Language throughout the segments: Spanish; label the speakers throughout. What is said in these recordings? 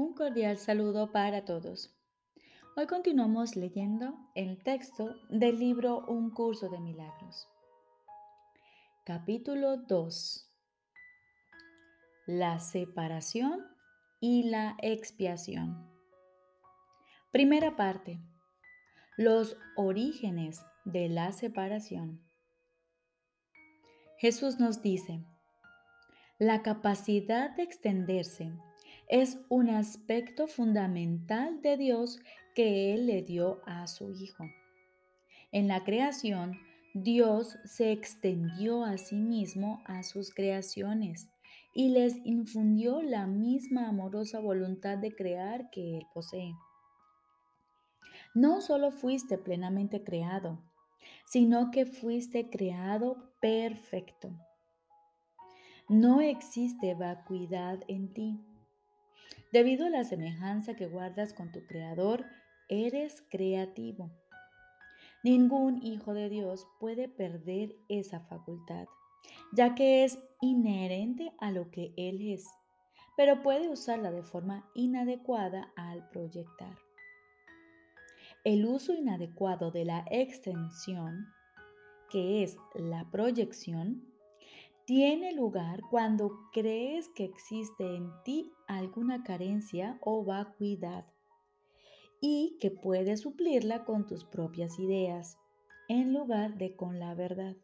Speaker 1: Un cordial saludo para todos. Hoy continuamos leyendo el texto del libro Un curso de milagros. Capítulo 2. La separación y la expiación. Primera parte. Los orígenes de la separación. Jesús nos dice, la capacidad de extenderse es un aspecto fundamental de Dios que Él le dio a su Hijo. En la creación, Dios se extendió a sí mismo a sus creaciones y les infundió la misma amorosa voluntad de crear que Él posee. No solo fuiste plenamente creado, sino que fuiste creado perfecto. No existe vacuidad en ti. Debido a la semejanza que guardas con tu Creador, eres creativo. Ningún hijo de Dios puede perder esa facultad, ya que es inherente a lo que Él es, pero puede usarla de forma inadecuada al proyectar. El uso inadecuado de la extensión, que es la proyección, tiene lugar cuando crees que existe en ti alguna carencia o vacuidad y que puedes suplirla con tus propias ideas en lugar de con la verdad.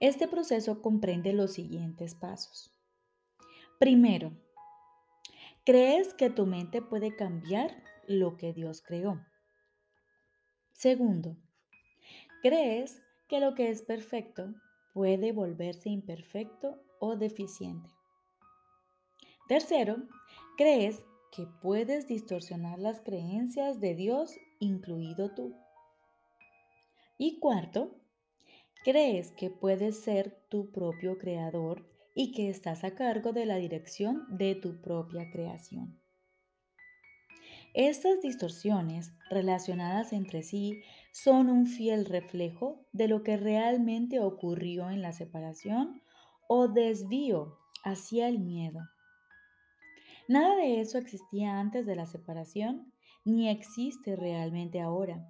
Speaker 1: Este proceso comprende los siguientes pasos. Primero, crees que tu mente puede cambiar lo que Dios creó. Segundo, crees que lo que es perfecto puede volverse imperfecto o deficiente. Tercero, crees que puedes distorsionar las creencias de Dios, incluido tú. Y cuarto, crees que puedes ser tu propio creador y que estás a cargo de la dirección de tu propia creación. Estas distorsiones relacionadas entre sí son un fiel reflejo de lo que realmente ocurrió en la separación o desvío hacia el miedo. Nada de eso existía antes de la separación ni existe realmente ahora.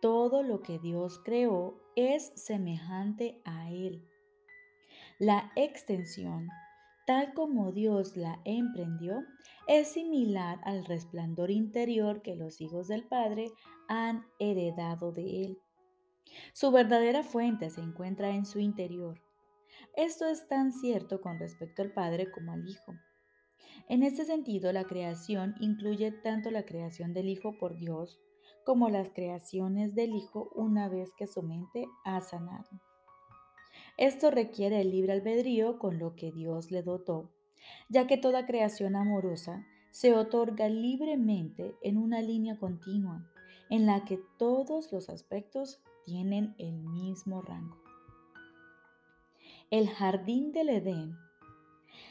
Speaker 1: Todo lo que Dios creó es semejante a Él. La extensión tal como Dios la emprendió, es similar al resplandor interior que los hijos del Padre han heredado de Él. Su verdadera fuente se encuentra en su interior. Esto es tan cierto con respecto al Padre como al Hijo. En este sentido, la creación incluye tanto la creación del Hijo por Dios como las creaciones del Hijo una vez que su mente ha sanado. Esto requiere el libre albedrío con lo que Dios le dotó, ya que toda creación amorosa se otorga libremente en una línea continua, en la que todos los aspectos tienen el mismo rango. El jardín del Edén,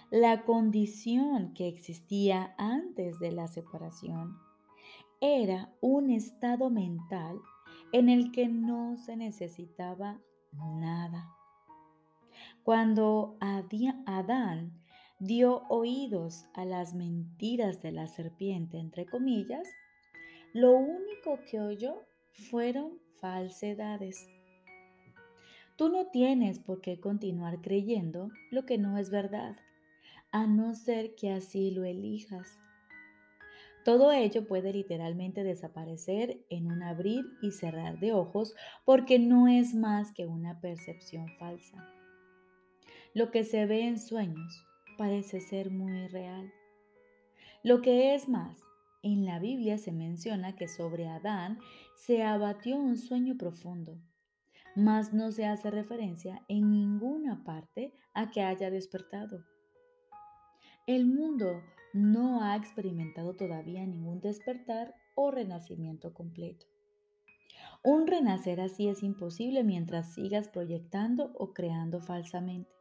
Speaker 1: la condición que existía antes de la separación, era un estado mental en el que no se necesitaba nada. Cuando Adán dio oídos a las mentiras de la serpiente, entre comillas, lo único que oyó fueron falsedades. Tú no tienes por qué continuar creyendo lo que no es verdad, a no ser que así lo elijas. Todo ello puede literalmente desaparecer en un abrir y cerrar de ojos porque no es más que una percepción falsa. Lo que se ve en sueños parece ser muy real. Lo que es más, en la Biblia se menciona que sobre Adán se abatió un sueño profundo, mas no se hace referencia en ninguna parte a que haya despertado. El mundo no ha experimentado todavía ningún despertar o renacimiento completo. Un renacer así es imposible mientras sigas proyectando o creando falsamente.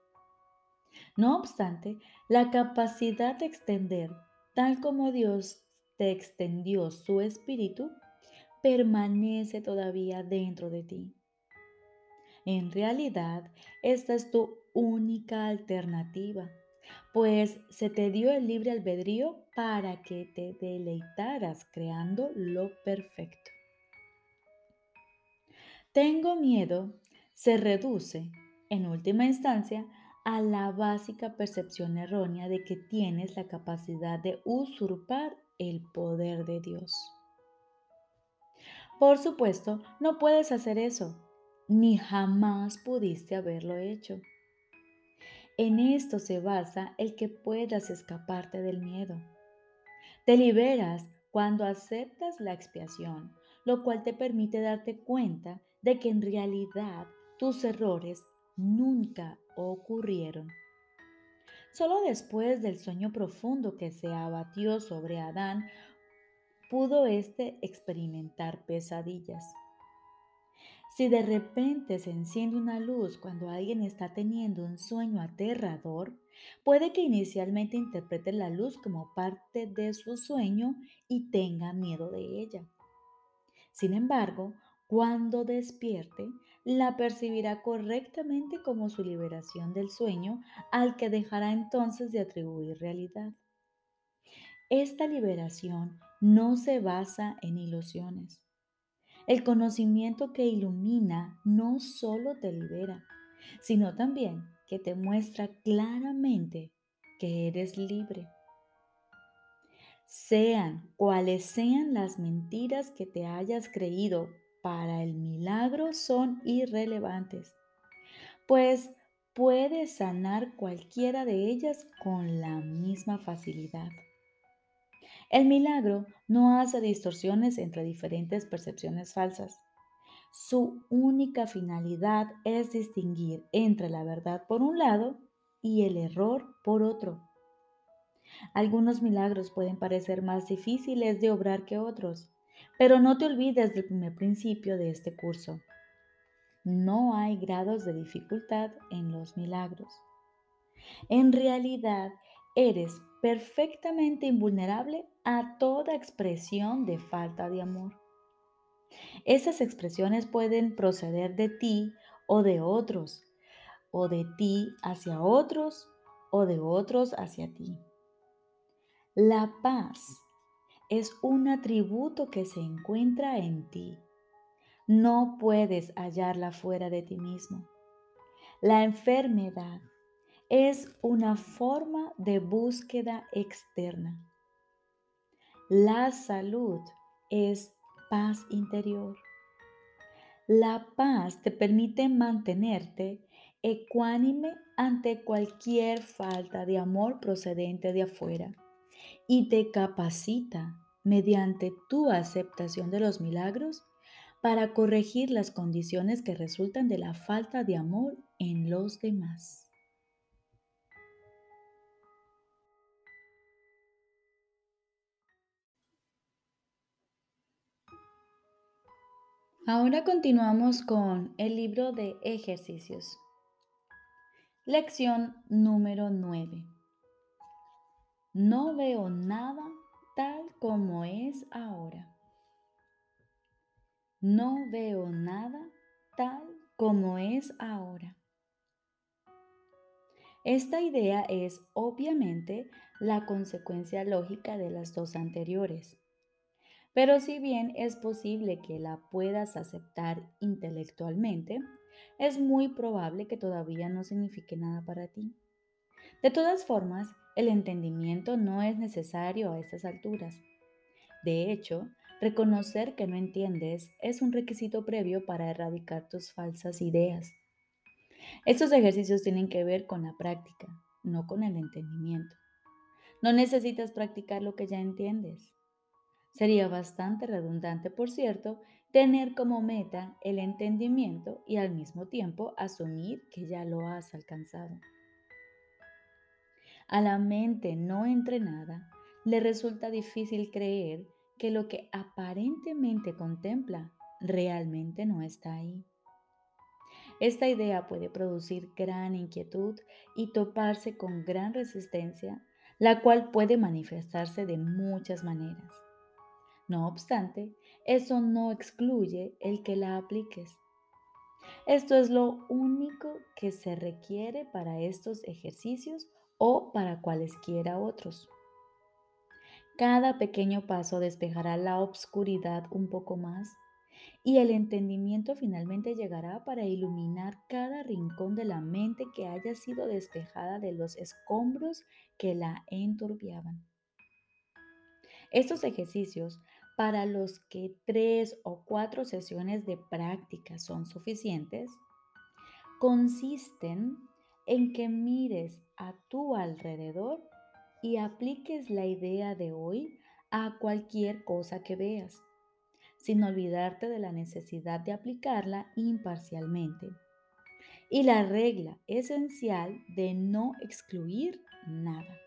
Speaker 1: No obstante, la capacidad de extender, tal como Dios te extendió su espíritu, permanece todavía dentro de ti. En realidad, esta es tu única alternativa, pues se te dio el libre albedrío para que te deleitaras creando lo perfecto. Tengo miedo se reduce, en última instancia, a la básica percepción errónea de que tienes la capacidad de usurpar el poder de Dios. Por supuesto, no puedes hacer eso, ni jamás pudiste haberlo hecho. En esto se basa el que puedas escaparte del miedo. Te liberas cuando aceptas la expiación, lo cual te permite darte cuenta de que en realidad tus errores nunca ocurrieron. Solo después del sueño profundo que se abatió sobre Adán, pudo éste experimentar pesadillas. Si de repente se enciende una luz cuando alguien está teniendo un sueño aterrador, puede que inicialmente interprete la luz como parte de su sueño y tenga miedo de ella. Sin embargo, cuando despierte, la percibirá correctamente como su liberación del sueño al que dejará entonces de atribuir realidad. Esta liberación no se basa en ilusiones. El conocimiento que ilumina no solo te libera, sino también que te muestra claramente que eres libre. Sean cuales sean las mentiras que te hayas creído para el milagro son irrelevantes, pues puedes sanar cualquiera de ellas con la misma facilidad. El milagro no hace distorsiones entre diferentes percepciones falsas. Su única finalidad es distinguir entre la verdad por un lado y el error por otro. Algunos milagros pueden parecer más difíciles de obrar que otros, pero no te olvides del primer principio de este curso. No hay grados de dificultad en los milagros. En realidad, eres perfectamente invulnerable a toda expresión de falta de amor. Esas expresiones pueden proceder de ti o de otros, o de ti hacia otros, o de otros hacia ti. La paz es un atributo que se encuentra en ti. No puedes hallarla fuera de ti mismo. La enfermedad es una forma de búsqueda externa. La salud es paz interior. La paz te permite mantenerte ecuánime ante cualquier falta de amor procedente de afuera y te capacita mediante tu aceptación de los milagros para corregir las condiciones que resultan de la falta de amor en los demás. Ahora continuamos con el libro de ejercicios. Lección número 9. No veo nada tal como es ahora. No veo nada tal como es ahora. Esta idea es obviamente la consecuencia lógica de las dos anteriores. Pero si bien es posible que la puedas aceptar intelectualmente, es muy probable que todavía no signifique nada para ti. De todas formas, el entendimiento no es necesario a estas alturas. De hecho, reconocer que no entiendes es un requisito previo para erradicar tus falsas ideas. Estos ejercicios tienen que ver con la práctica, no con el entendimiento. No necesitas practicar lo que ya entiendes. Sería bastante redundante, por cierto, tener como meta el entendimiento y al mismo tiempo asumir que ya lo has alcanzado. A la mente no entrenada le resulta difícil creer que lo que aparentemente contempla realmente no está ahí. Esta idea puede producir gran inquietud y toparse con gran resistencia, la cual puede manifestarse de muchas maneras. No obstante, eso no excluye el que la apliques. Esto es lo único que se requiere para estos ejercicios o para cualesquiera otros. Cada pequeño paso despejará la obscuridad un poco más y el entendimiento finalmente llegará para iluminar cada rincón de la mente que haya sido despejada de los escombros que la enturbiaban. Estos ejercicios, para los que tres o cuatro sesiones de práctica son suficientes, consisten en que mires a tu alrededor y apliques la idea de hoy a cualquier cosa que veas, sin olvidarte de la necesidad de aplicarla imparcialmente. Y la regla esencial de no excluir nada.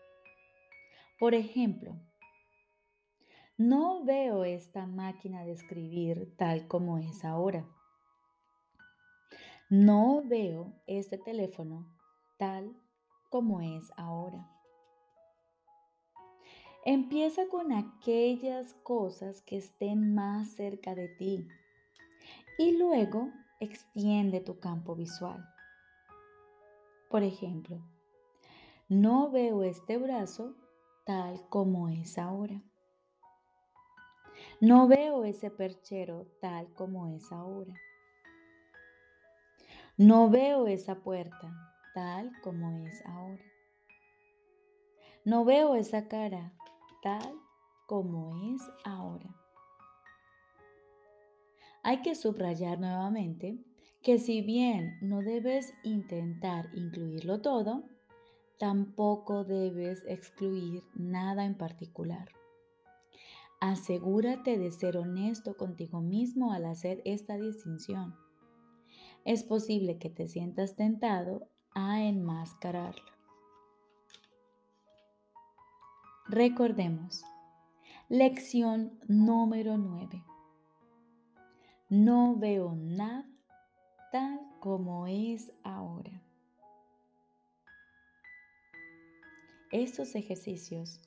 Speaker 1: Por ejemplo, no veo esta máquina de escribir tal como es ahora. No veo este teléfono tal como es ahora. Empieza con aquellas cosas que estén más cerca de ti y luego extiende tu campo visual. Por ejemplo, no veo este brazo tal como es ahora. No veo ese perchero tal como es ahora. No veo esa puerta tal como es ahora. No veo esa cara tal como es ahora. Hay que subrayar nuevamente que si bien no debes intentar incluirlo todo, tampoco debes excluir nada en particular. Asegúrate de ser honesto contigo mismo al hacer esta distinción es posible que te sientas tentado a enmascararlo. Recordemos, lección número 9. No veo nada tal como es ahora. Estos ejercicios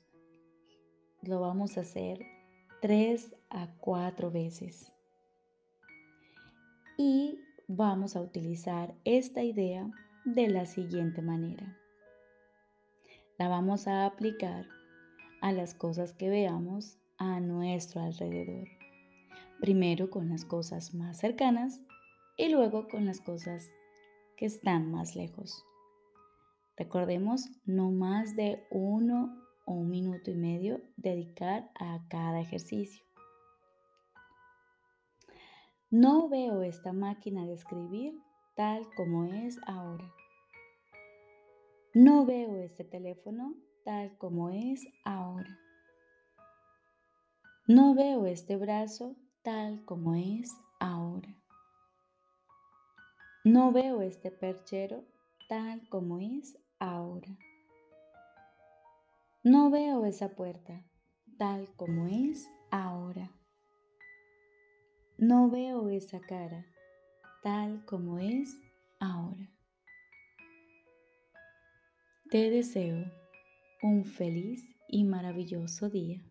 Speaker 1: lo vamos a hacer tres a cuatro veces. Y vamos a utilizar esta idea de la siguiente manera. La vamos a aplicar a las cosas que veamos a nuestro alrededor. Primero con las cosas más cercanas y luego con las cosas que están más lejos. Recordemos no más de uno o un minuto y medio dedicar a cada ejercicio. No veo esta máquina de escribir tal como es ahora. No veo este teléfono tal como es ahora. No veo este brazo tal como es ahora. No veo este perchero tal como es ahora. No veo esa puerta tal como es ahora. No veo esa cara tal como es ahora. Te deseo un feliz y maravilloso día.